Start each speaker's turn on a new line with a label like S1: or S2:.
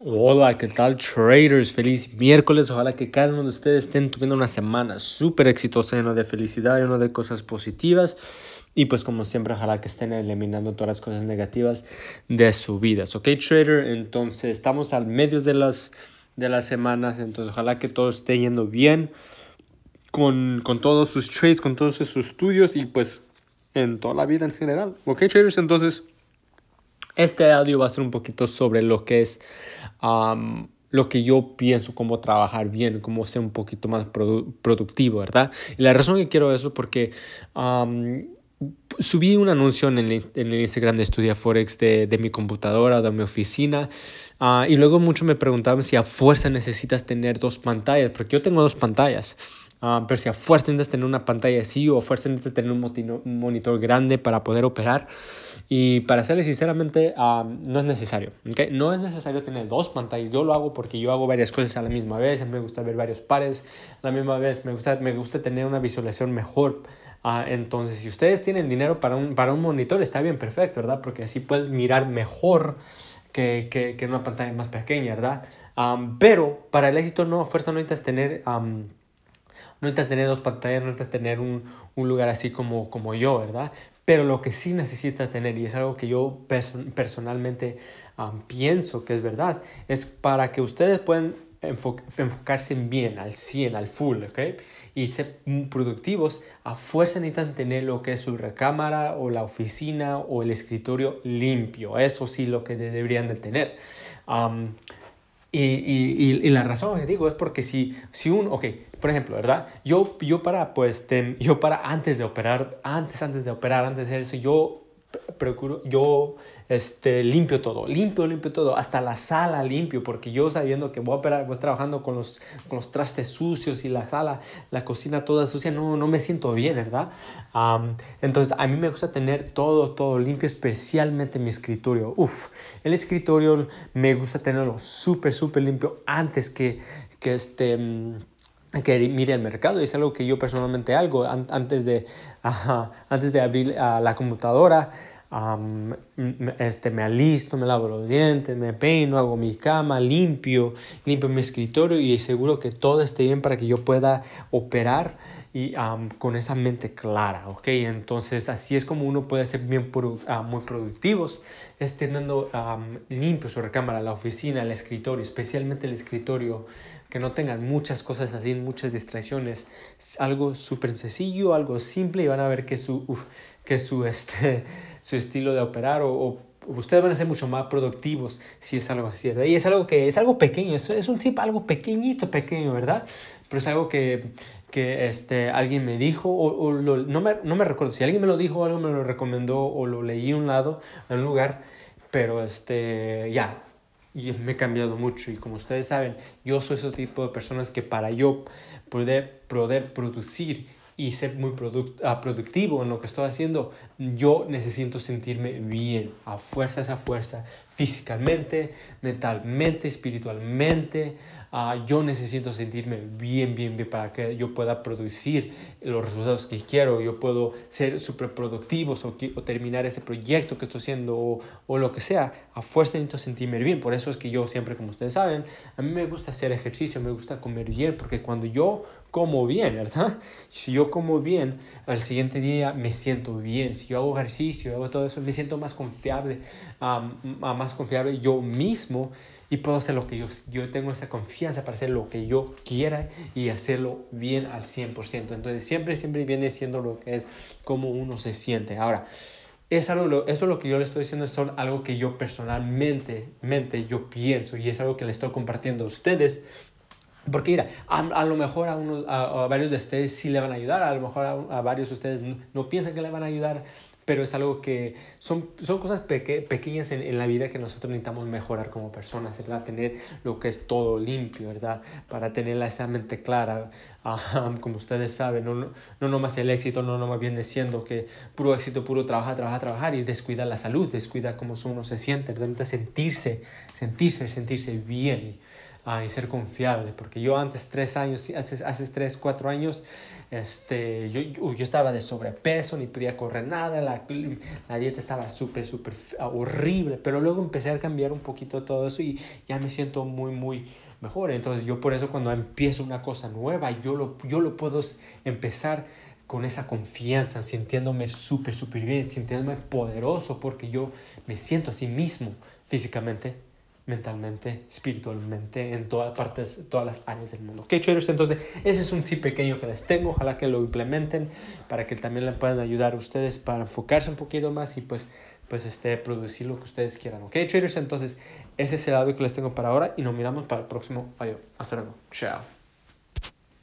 S1: Hola, ¿qué tal traders? Feliz miércoles. Ojalá que cada uno de ustedes estén teniendo una semana súper exitosa, lleno de felicidad, lleno de cosas positivas. Y pues como siempre, ojalá que estén eliminando todas las cosas negativas de su vida. ¿Ok, trader? Entonces, estamos al medio de las, de las semanas. Entonces, ojalá que todo esté yendo bien con, con todos sus trades, con todos sus estudios y pues en toda la vida en general. ¿Ok, traders? Entonces... Este audio va a ser un poquito sobre lo que es lo que yo pienso, cómo trabajar bien, cómo ser un poquito más produ productivo, ¿verdad? Y la razón que quiero eso porque um, subí un anuncio en el, en el, Instagram de Estudia Forex de, mi computadora, de mi oficina, uh, y luego muchos me preguntaban si a fuerza necesitas tener dos pantallas, porque yo tengo dos pantallas. Uh, pero si a fuerza necesitas tener una pantalla así o a fuerza necesitas tener un, un monitor grande para poder operar. Y para serles sinceramente, um, no es necesario. ¿okay? No es necesario tener dos pantallas. Yo lo hago porque yo hago varias cosas a la misma vez. Me gusta ver varios pares a la misma vez. Me gusta, me gusta tener una visualización mejor. Uh, entonces, si ustedes tienen dinero para un, para un monitor, está bien, perfecto, ¿verdad? Porque así puedes mirar mejor que, que, que una pantalla más pequeña, ¿verdad? Um, pero para el éxito no, a fuerza no necesitas tener... Um, no necesitas tener dos pantallas, no necesitas tener un, un lugar así como, como yo, ¿verdad? Pero lo que sí necesitas tener, y es algo que yo perso personalmente pienso que es verdad, es para que ustedes puedan enfo enfocarse bien, al 100, al full, ¿ok? Y ser productivos, a fuerza necesitan tener lo que es su recámara o la oficina o el escritorio limpio. Eso sí lo que deberían de tener. Y, y, y, la razón que digo es porque si, si un, ok, por ejemplo, ¿verdad? Yo, yo para, pues, te, yo para antes de operar, antes, antes de operar, antes de hacer eso, yo procuro, yo este, limpio todo, limpio, limpio todo, hasta la sala limpio, porque yo sabiendo que voy a operar, voy trabajando con los, con los trastes sucios y la sala, la cocina toda sucia, no, no me siento bien, ¿verdad? Um, entonces, a mí me gusta tener todo, todo limpio, especialmente mi escritorio. Uf, el escritorio me gusta tenerlo súper, súper limpio antes que, que este que mire el mercado. Es algo que yo personalmente hago antes de, antes de abrir uh, la computadora este, me alisto, me lavo los dientes, me peino, hago mi cama, limpio, limpio mi escritorio y seguro que todo esté bien para que yo pueda operar y um, con esa mente clara, ¿ok? Entonces así es como uno puede ser bien produ uh, muy productivos, es teniendo um, limpio su recámara, la oficina, el escritorio, especialmente el escritorio, que no tengan muchas cosas así, muchas distracciones, algo súper sencillo, algo simple y van a ver que su, uf, que su, este, su estilo de operar o, o, ustedes van a ser mucho más productivos si es algo así, ¿verdad? Y es algo que es algo pequeño, es, es un tip algo pequeñito, pequeño, ¿verdad? Pero es algo que, que este, alguien me dijo, o, o lo, no, me, no me recuerdo si alguien me lo dijo, algo me lo recomendó, o lo leí en un lado, en un lugar, pero este, ya, y me he cambiado mucho y como ustedes saben, yo soy ese tipo de personas que para yo poder, poder producir y ser muy product, uh, productivo en lo que estoy haciendo, yo necesito sentirme bien, a fuerza, a fuerza, físicamente, mentalmente, espiritualmente, uh, yo necesito sentirme bien, bien, bien para que yo pueda producir los resultados que quiero, yo puedo ser súper productivo o, o, terminar ese proyecto que estoy haciendo o, o, lo que sea, a fuerza necesito sentirme bien, por eso es que yo siempre, como ustedes saben, a mí me gusta hacer ejercicio, me gusta comer bien, porque cuando yo como bien, ¿verdad? Si yo como bien, al siguiente día me siento bien, si yo hago ejercicio, hago todo eso, me siento más confiable, um, más confiable yo mismo y puedo hacer lo que yo, yo tengo esa confianza para hacer lo que yo quiera y hacerlo bien al 100%. Entonces siempre, siempre viene siendo lo que es como uno se siente. Ahora, es algo, eso es lo que yo le estoy diciendo, son algo que yo personalmente, mente, yo pienso y es algo que le estoy compartiendo a ustedes. Porque mira, a, a lo mejor a, uno, a, a, varios de ustedes sí le van a ayudar, a lo mejor a varios de ustedes no, no, piensan que le van a ayudar, pero es algo que son, son cosas peque, pequeñas en, en, la vida que nosotros necesitamos mejorar como personas, ¿verdad? Tener lo que es todo limpio, ¿verdad? Para tener esa mente clara, como ustedes saben, no, no, no nomás el éxito, no nomás viene siendo que puro éxito, puro trabajar, trabajar, trabajar y descuidar la salud, descuidar cómo uno se siente, realmente sentirse, sentirse, sentirse bien. Y ser confiable, porque yo antes, tres años, hace, hace tres, cuatro años, este, yo, yo, estaba de sobrepeso, ni podía correr nada, la, la dieta estaba súper, súper horrible, pero luego empecé a cambiar un poquito todo eso y ya me siento muy, muy mejor. Entonces yo por eso cuando empiezo una cosa nueva, yo lo, yo lo puedo empezar con esa confianza, sintiéndome súper, súper bien, sintiéndome poderoso, porque yo me siento así mismo físicamente, mentalmente, espiritualmente, en todas partes, todas las áreas del mundo. Ok, traders, entonces ese es un tip pequeño que les tengo, ojalá que lo implementen para que también le puedan ayudar a ustedes para enfocarse un poquito más y pues, pues este, producir lo que ustedes quieran. Ok, traders, entonces ese es el audio que les tengo para ahora y nos miramos para el próximo audio. Hasta luego. Chao.